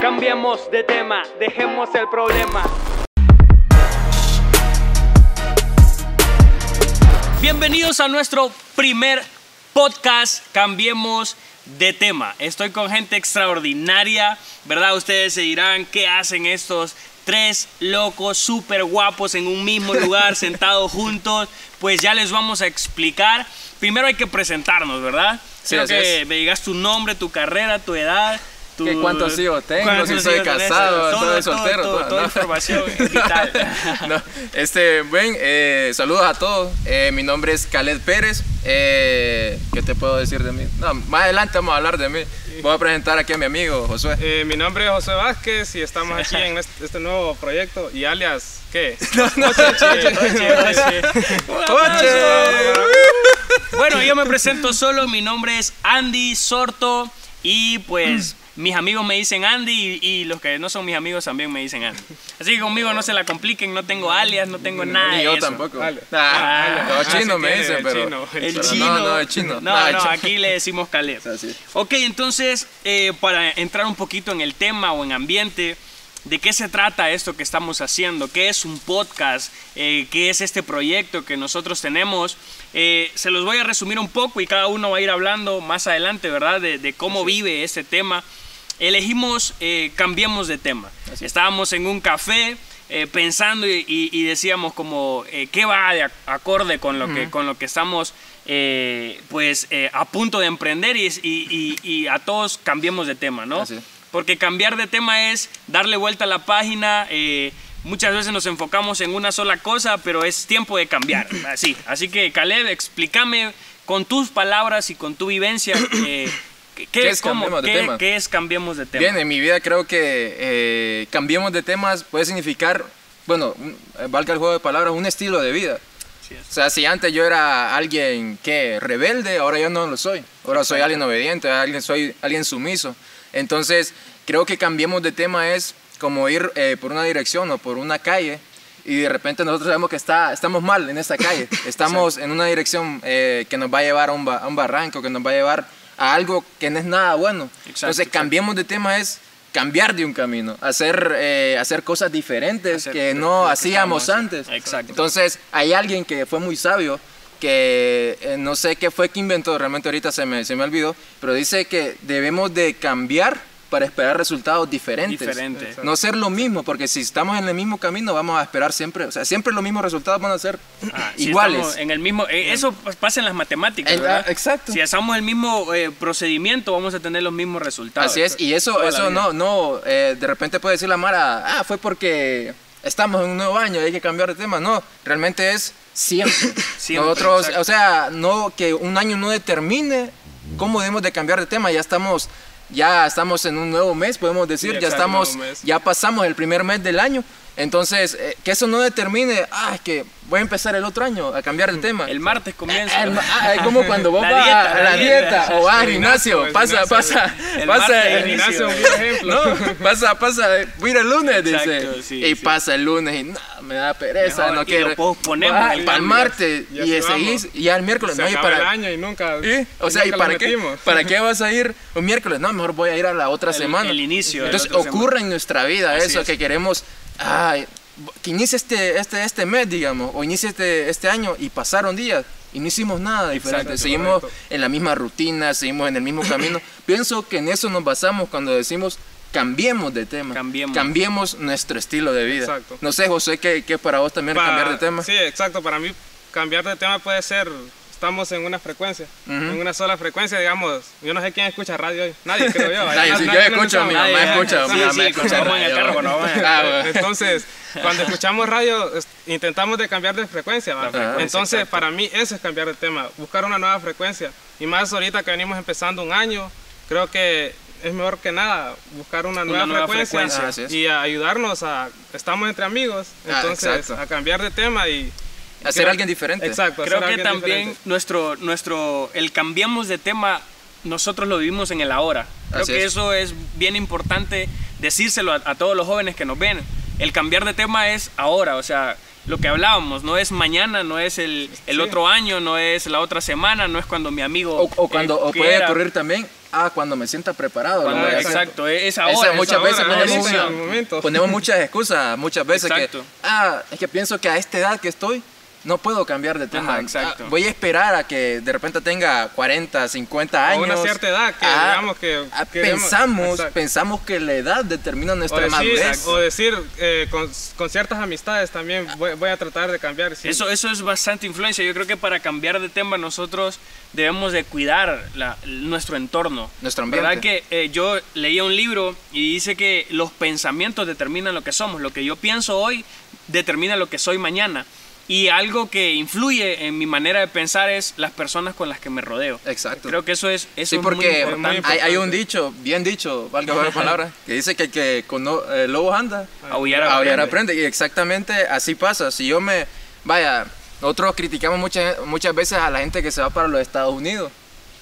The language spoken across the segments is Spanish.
Cambiemos de tema, dejemos el problema. Bienvenidos a nuestro primer podcast, Cambiemos de tema. Estoy con gente extraordinaria, ¿verdad? Ustedes se dirán, ¿qué hacen estos tres locos súper guapos en un mismo lugar, sentados juntos? Pues ya les vamos a explicar. Primero hay que presentarnos, ¿verdad? Sí, que es. me digas tu nombre, tu carrera, tu edad. Tu... ¿Qué cuántos hijos tengo? cuántos Si soy casado, todo, todo, todo, soltero. todo, todo, toda ¿no? información vital. No, este, buen, eh, saludos a todos. Eh, mi nombre es Khaled Pérez. Eh, ¿Qué te puedo decir de mí? No, más adelante vamos a hablar de mí. Voy a presentar aquí a mi amigo Josué. Eh, mi nombre es José Vázquez y estamos aquí en este, este nuevo proyecto y alias, ¿qué? Bueno, yo me presento solo, mi nombre es Andy Sorto y pues mis amigos me dicen Andy y, y los que no son mis amigos también me dicen Andy. Así que conmigo no se la compliquen, no tengo alias, no tengo nada Ni de yo eso. tampoco. Ah, Ah, los así chinos me dicen, el pero. chino, el pero chino. No, no, el chino. No, no, chino. aquí le decimos Caleb. Ok, entonces, eh, para entrar un poquito en el tema o en ambiente, ¿de qué se trata esto que estamos haciendo? ¿Qué es un podcast? Eh, ¿Qué es este proyecto que nosotros tenemos? Eh, se los voy a resumir un poco y cada uno va a ir hablando más adelante, ¿verdad? De, de cómo vive este tema. Elegimos, eh, cambiemos de tema. Estábamos en un café. eh, pensando y, y- y decíamos como eh, qué va de ac- acorde con lo que con lo que estamos eh, pues a punto de emprender y, a todos cambiemos de tema, ¿no? Así. Porque cambiar de tema es darle vuelta a la página. muchas veces nos enfocamos en una sola cosa, pero es tiempo de cambiar. Así, así que Caleb, explícame con tus palabras y con tu vivencia. ¿Qué, ¿Qué es cómo- cambiemos de qué- tema? qué es cambiemos de tema? Bien, en mi vida creo que eh, cambiemos de temas puede significar, bueno, eh, valga el juego de palabras, un estilo de vida. Es. O sea, si antes yo era alguien que rebelde, ahora yo no lo soy. Ahora soy alguien obediente, alguien, soy alguien sumiso. Entonces, creo que cambiemos de tema es como ir eh, por una dirección o por una calle y de repente nosotros sabemos que está, estamos mal en esta calle. Estamos en una dirección eh, que nos va a llevar a un, ba- a un barranco, que nos va a llevar a algo que no es nada bueno. Exacto, Entonces, cambiemos de tema es cambiar de un camino, hacer, eh, hacer cosas diferentes Hacer que no que hacíamos antes. Exacto. Entonces, hay alguien que fue muy sabio, que eh, no sé qué fue que inventó, realmente ahorita se me, se me olvidó, pero dice que debemos de cambiar para esperar resultados diferentes. Diferente. No ser lo mismo, porque si estamos en el mismo camino vamos a esperar siempre, o sea, siempre los mismos resultados van a ser Ah, iguales. en el mismo, eh, eso pasa en las matemáticas, En- ¿verdad? ah, exacto. Si hacemos el mismo eh, procedimiento, vamos a tener los mismos resultados. Así es, y eso, eso no, no, eh, de repente puede decir la Mara, ah, fue porque estamos en un nuevo año y hay que cambiar de tema. No, realmente es siempre. Siempre, Nosotros, exacto. o sea, no que un año no determine cómo debemos de cambiar de tema. Ya estamos, ya estamos en un nuevo mes, podemos decir, Sí, ya estamos, ya pasamos el primer mes del año. Entonces, eh, que eso no determine, ah, es que voy a empezar el otro año a cambiar de tema. El martes comienza. Ah, ah, es como cuando vos vas a la dieta. o vas al gimnasio, gimnasio, el pasa, gimnasio. pasa, El pasa, el un buen ejemplo. no, pasa, pasa, voy a ir el lunes, dice. Exacto, sí, y sí. pasa el lunes y no, me da pereza, Mejor, no y quiero. lo posponemos Ah, el para el martes Y y, seguís, y ya el miércoles, Se no, y acaba el para. año y nunca. O sea, ¿y para qué? ¿Para qué vas a ir un miércoles? No, mejor voy a ir a la otra El- semana. el inicio Entonces ocurre en nuestra vida Así eso, es. que queremos, ay, que inicie este, este, este mes, digamos, o inicie este, este año y pasaron días y no hicimos nada diferente. Seguimos en la misma rutina, seguimos en el mismo camino. Pienso que en eso nos basamos cuando decimos cambiemos de tema, Cambiemos. nuestro estilo de vida. Exacto. No sé, José, ¿qué, qué para vos también cambiar de tema? Sí, exacto. Para mí, cambiar de tema puede ser. Estamos en una frecuencia, Ujú. en una sola frecuencia, digamos. Yo no sé quién escucha radio hoy. Nadie, creo yo. Nadie, Nadie- si yo nadie escucho, mi escuchamos. mamá Nadie, escucha, mi mamá sí, escucha radio. carro, Ah. Entonces, cuando escuchamos radio, intentamos de cambiar de frecuencia. Entonces, exacto. para mí eso es cambiar de tema, buscar una nueva frecuencia. Y más ahorita que venimos empezando un año, creo que es mejor que nada buscar una nueva, nueva frecuencia, y a ayudarnos a, estamos entre amigos, Ah, entonces exacto. a cambiar de tema y Hacer creo- alguien diferente. Exacto. Creo que también diferente. nuestro, nuestro, el cambiamos de tema, nosotros lo vivimos en el ahora. Creo Así que es. eso es bien importante decírselo a, a todos los jóvenes que nos ven. El cambiar de tema es ahora, o sea, lo que hablábamos, no es mañana, no es el, el Sí. otro año, no es la otra semana, no es cuando mi amigo... O, o cuando eh, o puede ocurrir también ah, cuando me sienta preparado. lo Cuando- voy a hacer". exacto, es Esa ahora. es muchas ahora, veces ponemos, ponemos muchas excusas, muchas veces Exacto. que, ah, es que pienso que a esta edad que estoy, no puedo cambiar de tema. Ajá, exacto. Ah, voy a esperar a que de repente tenga 40, 50 O años. una cierta edad que, Ah, digamos, que ah, pensamos, Exacto. pensamos que la edad determina O nuestra decir, madurez. o decir eh, con, con ciertas amistades también voy, voy a tratar de cambiar. sí. Eso, eso es bastante influencia. Yo creo que para cambiar de tema nosotros debemos de cuidar la- nuestro entorno. Nuestro ambiente. ¿Verdad que eh, yo leía un libro y dice que los pensamientos determinan lo que somos. Lo que yo pienso hoy determina lo que soy mañana. Y algo que influye en mi manera de pensar es las personas con las que me rodeo. Exacto. Creo que eso es, eso Sí, es porque muy importante. hay, hay un dicho, bien dicho, valga la palabra, que dice que el que con no- eh, lobos anda, Aullar aullar aprende. aprende. Y exactamente así pasa. Si yo me, vaya, nosotros criticamos muchas, muchas veces a la gente que se va para los Estados Unidos.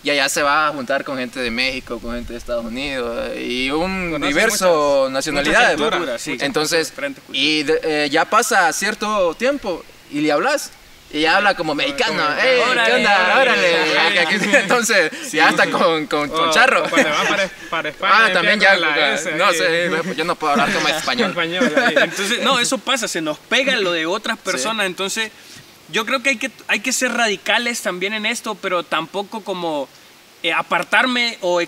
Y allá se va a juntar con gente de México, con gente de Estados Unidos y un Conoce diverso muchas- nacionalidades. muchas culturas, sí. Entonces, y de- eh, ya pasa cierto tiempo y le hablas. Y habla como mexicano, ¡Ey, ¿qué onda? órale. Entonces, ya está con, con, con charro. o cuando van para, para España. Ah, también ya. la S no sé, no, yo no puedo hablar como español. Español. Entonces, no, eso pasa, se nos pega lo de otras personas. Entonces, yo creo que hay, que hay que ser radicales también en esto, pero tampoco como eh, apartarme o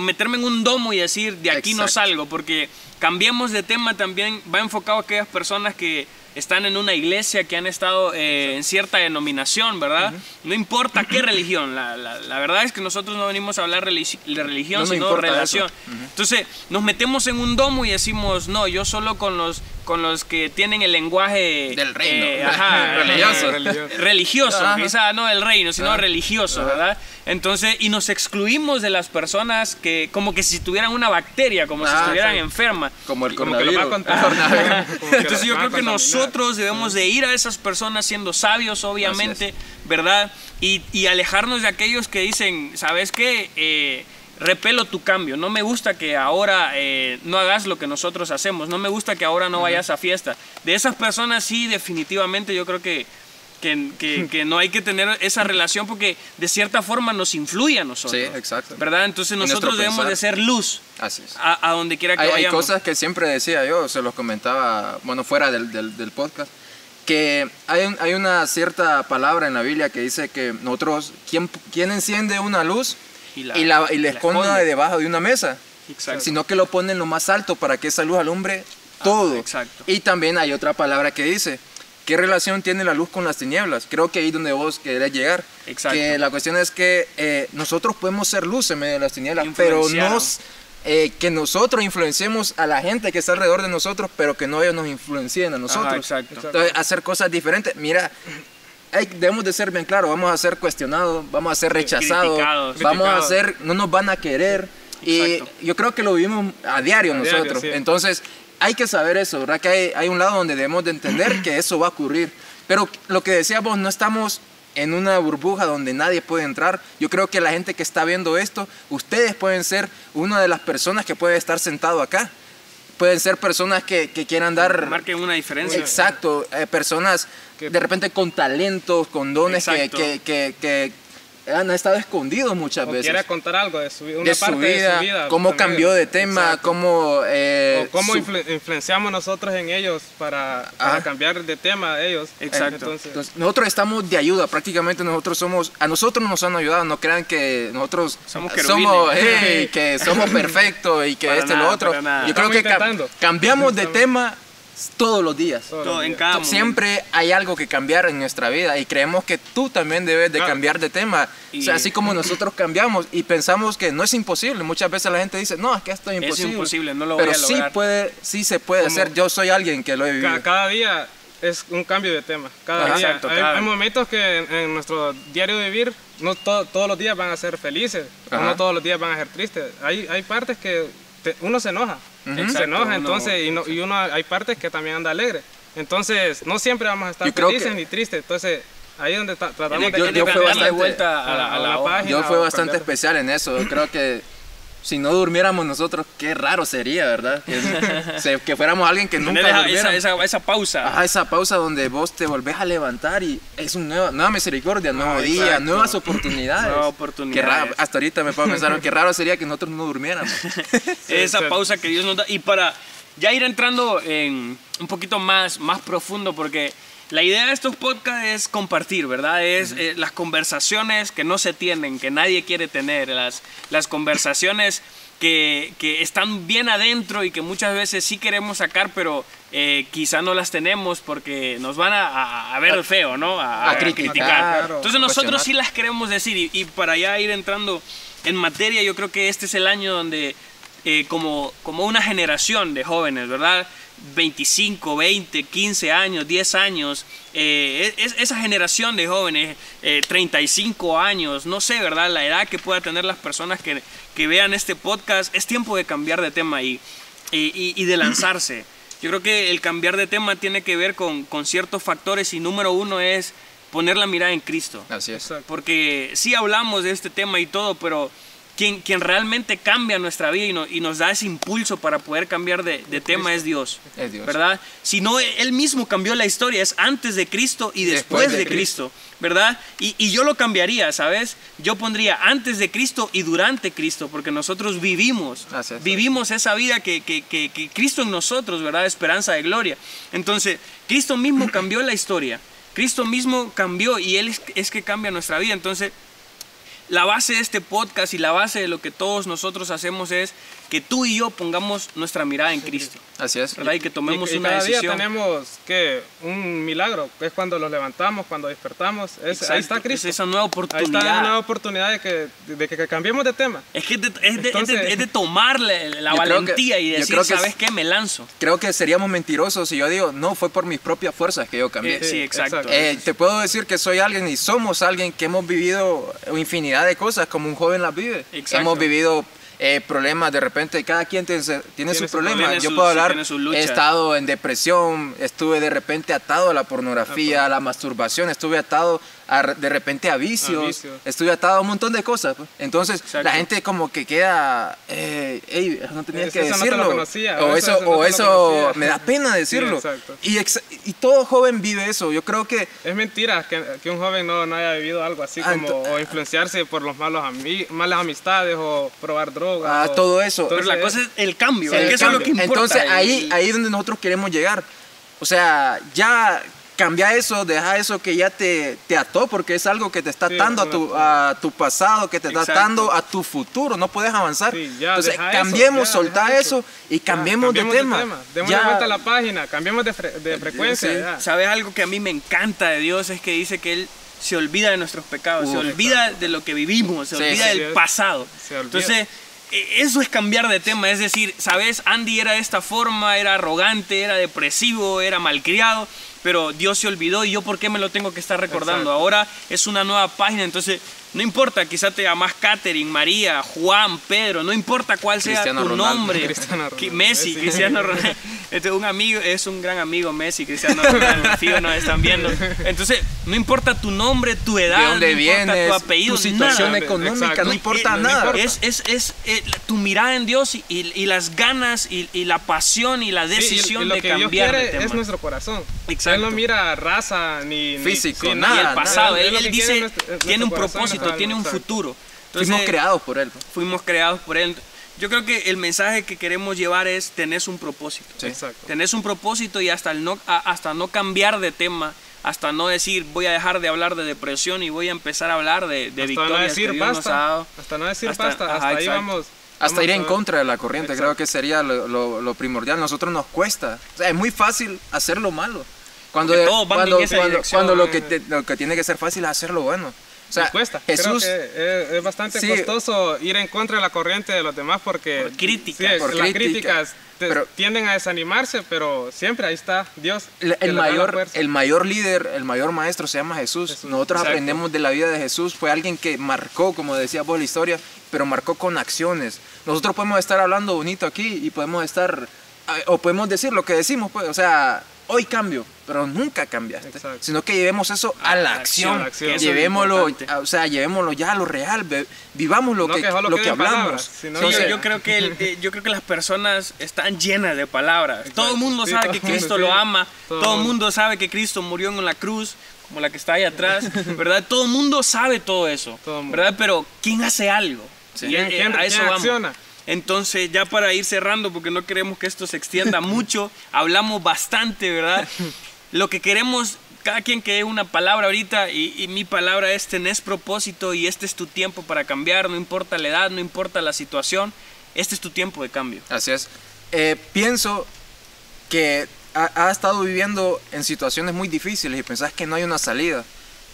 meterme en un domo y decir de aquí no Exacto. salgo, porque cambiemos de tema también, va enfocado a aquellas personas que están en una iglesia, que han estado eh, en cierta denominación, ¿verdad? No importa qué religión, la, la- la verdad es que nosotros no venimos a hablar religi- de religión, No sino relación. Entonces, nos metemos en un domo y decimos, no, yo solo con los, con los que tienen el lenguaje... Del reino. eh, ajá, Religioso. religioso. Ajá. quizá no el reino, sino religioso, Ajá. ¿verdad? Entonces, y nos excluimos de las personas que, como que si tuvieran una bacteria, como si Ah, estuvieran sí. enfermas. Como el Como que lo va a coronavirus. Entonces yo creo que nosotros debemos de ir a esas personas siendo sabios, obviamente, ¿verdad? Y, y alejarnos de aquellos que dicen, ¿sabes qué? Eh, repelo tu cambio, no me gusta que ahora eh, no hagas lo que nosotros hacemos, no me gusta que ahora no vayas a fiesta. De esas personas sí, definitivamente yo creo que, que, que- que no hay que tener esa relación porque de cierta forma nos influye a nosotros. Sí, exacto. ¿Verdad? Entonces nosotros debemos pensar. de ser luz Así es. a, a donde quiera que Hay, hay vayamos. cosas que siempre decía yo, se los comentaba, bueno, fuera del, del, del podcast, que hay, un- hay una cierta palabra en la Biblia que dice que nosotros, ¿quién, quién enciende una luz Y la- y la y la esconde esconde. debajo de una mesa? Exacto. Sino que lo pone en lo más alto para que esa luz alumbre todo. exacto. Y también hay otra palabra que dice, ¿qué relación tiene la luz con las tinieblas? Creo que ahí es donde vos querés llegar. Exacto. Que la cuestión es que eh, nosotros podemos ser luz en medio de las tinieblas, pero eh, que nosotros influenciemos a la gente que está alrededor de nosotros, pero que no ellos nos influencien a nosotros. Ajá, exacto. Entonces, hacer cosas diferentes. Mira, hay- debemos de ser bien claros, vamos a ser cuestionados, vamos a ser rechazados, Criticados. vamos a Criticados. ser, no nos van a querer. Y yo creo que lo vivimos a diario A diario, nosotros. sí. Entonces, hay que saber eso, ¿verdad? Que hay, hay un lado donde debemos de entender que eso va a ocurrir. Pero lo que decíamos, no estamos en una burbuja donde nadie puede entrar. Yo creo que la gente que está viendo esto, ustedes pueden ser una de las personas que puede estar sentado acá. Pueden ser personas que, que quieran dar... Marquen una diferencia. Exacto, eh, personas Que- de repente con talentos, con dones que, que, que- que han estado escondidos muchas O veces quiera contar algo de su vida, una de su, parte vida, de su vida. cómo también. cambió de tema, Exacto. cómo... eh, o cómo su- influ- influenciamos nosotros en ellos para, cambiar de tema a ellos. Exacto. Entonces, Entonces, nosotros estamos de ayuda, prácticamente nosotros somos, a nosotros nos han ayudado, no crean que nosotros Somos somos, querubines. hey, que somos perfectos y que Para este y nada, lo otro. Yo creo Estamos que ca- cambiamos de tema todos los días. todos Todo, los en días. cada. Siempre hay algo que cambiar en nuestra vida y creemos que tú también debes de Claro. cambiar de tema. Y- O sea, así como nosotros cambiamos y pensamos que no es imposible. Muchas veces la gente dice, no, es que esto es Es imposible. imposible, no lo voy Pero a sí, lograr. puede, sí se puede Como- hacer. Yo soy alguien que lo he vivido. Ca- cada día es un cambio de tema. Cada Ajá. día. Exacto, hay, cada- hay momentos que en, en nuestro diario de vivir no to- todos los días van a ser felices, Ajá. no todos los días van a ser tristes. Hay, hay partes que te- uno se enoja, Se enoja, uno- entonces y, no- y uno hay partes que también anda alegre. Entonces no siempre vamos a estar Yo felices que- ni tristes. Entonces ahí es donde ta- tratamos Tiene de que- yo- yo fui bastante- vuelta a la, a la a la página. Yo fui o bastante cambiar. especial en eso. Yo creo que si no durmiéramos nosotros, qué raro sería, ¿verdad? Que, se- que fuéramos alguien que nunca esa, durmiera. esa, esa, esa pausa. Ajá, esa pausa donde vos te volvés a levantar y es una nueva, nueva misericordia, nuevo Ah, día, exacto. nuevas oportunidades. Nuevas Qué oportunidades. raro, hasta ahorita me puedo pensar, qué raro sería que nosotros no durmiéramos. esa sí. pausa que Dios nos da. Y para ya ir entrando en un poquito más, más profundo, porque la idea de estos podcasts es compartir, ¿verdad? Es eh, las conversaciones que no se tienen, que nadie quiere tener, las, las conversaciones que, que están bien adentro y que muchas veces sí queremos sacar, pero eh, quizá no las tenemos porque nos van a, a- a ver feo, ¿no? A, a criticar, Entonces nosotros sí las queremos decir y, y para ya ir entrando en materia, yo creo que este es el año donde eh, como, como una generación de jóvenes, ¿verdad? 25, 20, 15 años, 10 años, eh, es, esa generación de jóvenes, eh, 35 años, no sé, ¿verdad? La edad que pueda tener las personas que, que vean este podcast, es tiempo de cambiar de tema y, y, y- de lanzarse. Yo creo que el cambiar de tema tiene que ver con, con ciertos factores y número uno es poner la mirada en Cristo. Así es. Porque sí hablamos de este tema y todo, pero quien, quien realmente cambia nuestra vida y, no- y nos da ese impulso para poder cambiar de, de tema es Dios. Es Dios. ¿Verdad? Si no, Él mismo cambió la historia, es antes de Cristo y después, Después de, de Cristo. ¿Verdad? Y, y yo lo cambiaría, ¿sabes? Yo pondría antes de Cristo y durante Cristo, porque nosotros vivimos, vivimos esa vida que, que- que- que Cristo en nosotros, ¿verdad? Esperanza de gloria. Entonces, Cristo mismo cambió la historia. Cristo mismo cambió y Él es, es que cambia nuestra vida. Entonces, la base de este podcast y la base de lo que todos nosotros hacemos es que tú y yo pongamos nuestra mirada en Cristo. Así es. ¿Verdad? Y que tomemos y, y una cada decisión. día tenemos que un milagro, que es cuando los levantamos, cuando despertamos. Es, ahí está Exacto, Cristo. Es esa nueva Ahí oportunidad. está la nueva oportunidad de que, de que, que cambiemos de tema. Es que es de, es de- es de- Entonces- es de tomar la, creo que- valentía y decir, ¿sabes qué? Me lanzo. Creo que seríamos mentirosos si yo digo, no, fue por mis propias fuerzas que yo cambié. Eh, sí, exacto. exacto. Eh, te puedo decir que soy alguien y somos alguien que hemos vivido infinidad de cosas como un joven las vive. Exacto. Hemos vivido eh, problemas de repente, cada quien tiene, tiene, Tiene sus su problemas. problema, Yo su- puedo sí, hablar, he estado en depresión, estuve de repente atado a la pornografía, a la masturbación, estuve atado a, de repente a vicios, A vicios. estuve atado a un montón de cosas. pues. Entonces Exacto. la gente como que queda, eh, "Ey, no tenías Eso- que eso no te decirlo. conocía, o eso, eso- no o eso me da pena decirlo. exacto. y, y todo joven vive eso. Yo creo que Es mentira que, que un joven no, no haya vivido algo así Ah, como o influenciarse por los malos ami- malas amistades o probar drogas. Ah, o- todo eso. Pero la cosa es el cambio. Sí, que eso es lo que cambio. importa. Entonces ahí, El- ahí es donde nosotros queremos llegar. O sea, ya cambia eso, deja eso que ya te, te ató, porque es algo que te está Sí, atando a tu, a tu pasado, que te está Exacto. atando a tu futuro, no puedes avanzar. Sí, ya, Entonces eso, cambiemos, ya, soltá eso eso. y ya, cambiemos, de tema. Demos Ya- una vuelta a la página, cambiemos de, fre- de frecuencia. sí. ya. ¿Sabes algo que a mí me encanta de Dios? Es que dice que Él se olvida de nuestros pecados, se Uf, olvida de lo que vivimos, se Sí, olvida sí, del pasado. Se olvida. Entonces, eso es cambiar de tema. Es decir, ¿sabes? Andy era de esta forma, era arrogante, era depresivo, era malcriado, pero Dios se olvidó y yo por qué me lo tengo que estar recordando. Exacto. Ahora es una nueva página, entonces no importa, quizá te llamas Catherine, María, Juan, Pedro, no importa cuál sea tu Ronaldo. nombre. Cristiano Ronaldo, Messi. Cristiano Ronaldo. Este, un amigo, es un gran amigo Messi, Cristiano Ronaldo, nos están viendo. Entonces, no importa tu nombre, tu edad, de dónde no importa vienes, tu apellido, tu situación nada. económica, Exacto. no No, importa eh, no nada. importa. Es, es, es eh, tu mirada en Dios y, y- y las ganas y, y la pasión y la Sí, y- decisión y lo de que Dios cambiar de quiere es nuestro corazón. Exacto. Él no mira raza ni ni- Físico, sí, nada, y el nada. pasado, Él él, él dice, es nuestro- es tiene nuestro un propósito, tiene un futuro. Fuimos Entonces, creados por él. fuimos creados por Él. Yo creo que el mensaje que queremos llevar es tenés un propósito. Sí. Exacto. Tenés un propósito y hasta, el no, a- hasta no cambiar de tema, hasta no decir voy a dejar de hablar de depresión y voy a empezar a hablar de, de Hasta no victorias decir que Dios nos basta. ha dado. Hasta no decir Hasta- basta. ajá, Hasta ahí vamos. Hasta vamos ir en contra de la corriente, Exacto. creo que sería lo, lo- lo primordial. Nosotros nos cuesta. O sea, es muy fácil hacer lo malo. Cuando, cuando, esa cuando, dirección, cuando lo, que te- lo que tiene que ser fácil es hacer lo bueno. O sea, cuesta. Jesús, Creo que es, es bastante Sí. costoso ir en contra de la corriente de los demás porque Por críticas. sí, Por las críticas. críticas te- Pero- tienden a desanimarse, pero siempre ahí está Dios. el, mayor, el mayor líder, el mayor maestro se llama Jesús. Jesús, Nosotros exacto. aprendemos de la vida de Jesús. Fue alguien que marcó, como decía vos, la historia, pero marcó con acciones. Nosotros podemos estar hablando bonito aquí y podemos estar, ah, o podemos decir lo que decimos, pues, o sea, hoy cambio, pero nunca cambiaste, Exacto. sino que llevemos eso a la acción, llevémoslo, a- o sea, llevémoslo ya a lo real, vivamos lo No que, que solo lo que queden hablamos. palabras, yo, yo creo que el- eh, yo creo que las personas están llenas de palabras. Todo el mundo Sí, sabe todo que mundo, Cristo sí. lo ama. Todo Todo el mundo. sabe que Cristo murió en la cruz, como la que está ahí atrás, ¿verdad? Todo el mundo sabe todo eso, Todo. ¿verdad? Pero ¿quién hace algo? Sí. Y, ¿Quién- eh, quién- a eso quién vamos. acciona? Entonces, ya para ir cerrando, porque no queremos que esto se extienda mucho, hablamos bastante, ¿verdad? Lo que queremos, cada quien que dé una palabra ahorita, y, y mi palabra es tenés propósito y este es tu tiempo para cambiar, no importa la edad, no importa la situación, este es tu tiempo de cambio. Así es. Eh, pienso que ha, ha estado viviendo en situaciones muy difíciles y pensás que no hay una salida.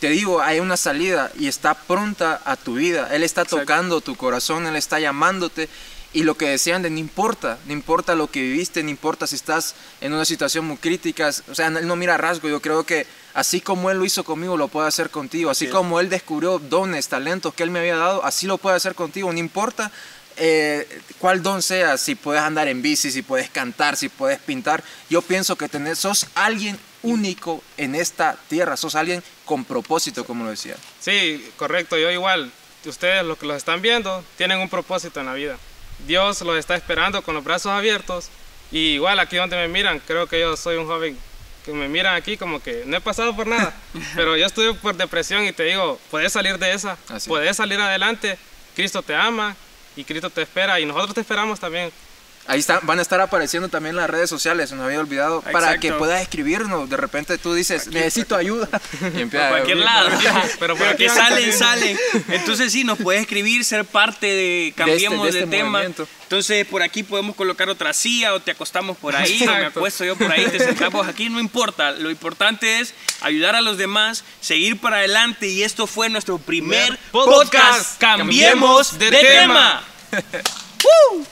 Te digo, hay una salida y está pronta a tu vida. Él está Exacto. tocando tu corazón, Él está llamándote. Y lo que decían de no importa, no importa lo que viviste, no importa si estás en una situación muy crítica, o sea, Él no mira rasgo, yo creo que así como Él lo hizo conmigo, lo puede hacer contigo, así Sí. como Él descubrió dones, talentos que Él me había dado, así lo puede hacer contigo, no importa eh, cuál don sea, si puedes andar en bici, si puedes cantar, si puedes pintar, yo pienso que tenés, sos alguien único en esta tierra, sos alguien con propósito, como lo decía. Sí, correcto, yo igual. Ustedes, los que los están viendo, tienen un propósito en la vida. Dios los está esperando con los brazos abiertos. Y igual aquí donde me miran, creo que yo soy un joven que me miran aquí como que no he pasado por nada. pero yo estuve por depresión y te digo, puedes salir de esa, Así. puedes salir adelante. Cristo te ama y Cristo te espera y nosotros te esperamos también. Ahí está, van a estar apareciendo también las redes sociales, se nos había olvidado, para que puedas escribirnos. De repente tú dices, necesito ayuda. Y empieza cualquier lado. pero por aquí salen, salen. Entonces sí, nos puedes escribir, ser parte de Cambiemos de de, este tema. movimiento. Entonces por aquí podemos colocar otra silla o te acostamos por ahí o me acuesto yo por ahí, te sentamos aquí, no importa. Lo importante es ayudar a los demás, seguir para adelante y esto fue nuestro primer Podcast. podcast. Cambiemos de, Cambiemos de tema. tema. ¡Woo!